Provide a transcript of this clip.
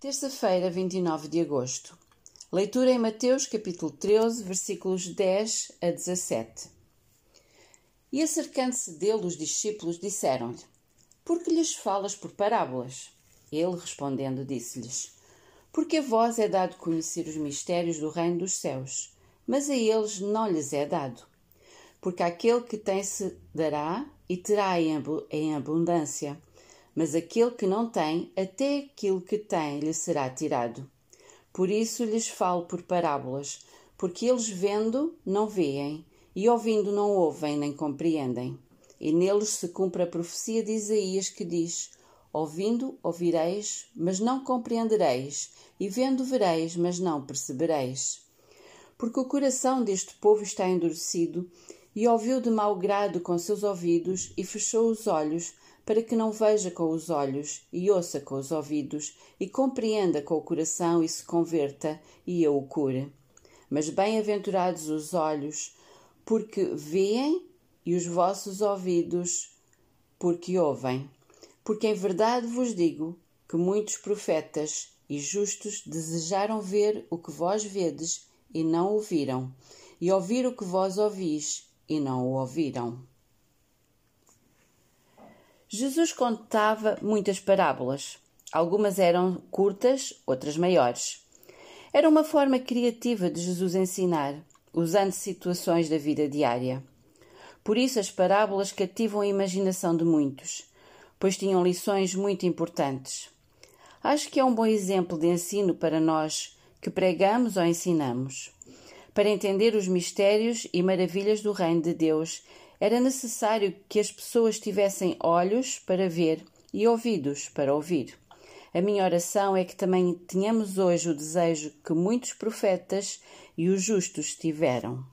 Terça-feira, 29 de agosto. Leitura em Mateus, capítulo 13, versículos 10 a 17. E acercando-se dele os discípulos, disseram-lhe: Por que lhes falas por parábolas? Ele, respondendo, disse-lhes: Porque a vós é dado conhecer os mistérios do reino dos céus, mas a eles não lhes é dado. Porque aquele que tem se dará e terá em abundância mas aquele que não tem, até aquilo que tem lhe será tirado. Por isso lhes falo por parábolas, porque eles vendo não veem, e ouvindo não ouvem nem compreendem. E neles se cumpre a profecia de Isaías que diz: Ouvindo ouvireis, mas não compreendereis, e vendo vereis, mas não percebereis. Porque o coração deste povo está endurecido, e ouviu de mau grado com seus ouvidos, e fechou os olhos, para que não veja com os olhos e ouça com os ouvidos e compreenda com o coração e se converta e eu o cure. Mas bem-aventurados os olhos, porque veem, e os vossos ouvidos, porque ouvem. Porque em verdade vos digo que muitos profetas e justos desejaram ver o que vós vedes e não ouviram, e ouvir o que vós ouvis e não o ouviram. Jesus contava muitas parábolas. Algumas eram curtas, outras maiores. Era uma forma criativa de Jesus ensinar, usando situações da vida diária. Por isso, as parábolas cativam a imaginação de muitos, pois tinham lições muito importantes. Acho que é um bom exemplo de ensino para nós que pregamos ou ensinamos. Para entender os mistérios e maravilhas do Reino de Deus era necessário que as pessoas tivessem olhos para ver e ouvidos para ouvir. A minha oração é que também tenhamos hoje o desejo que muitos profetas e os justos tiveram.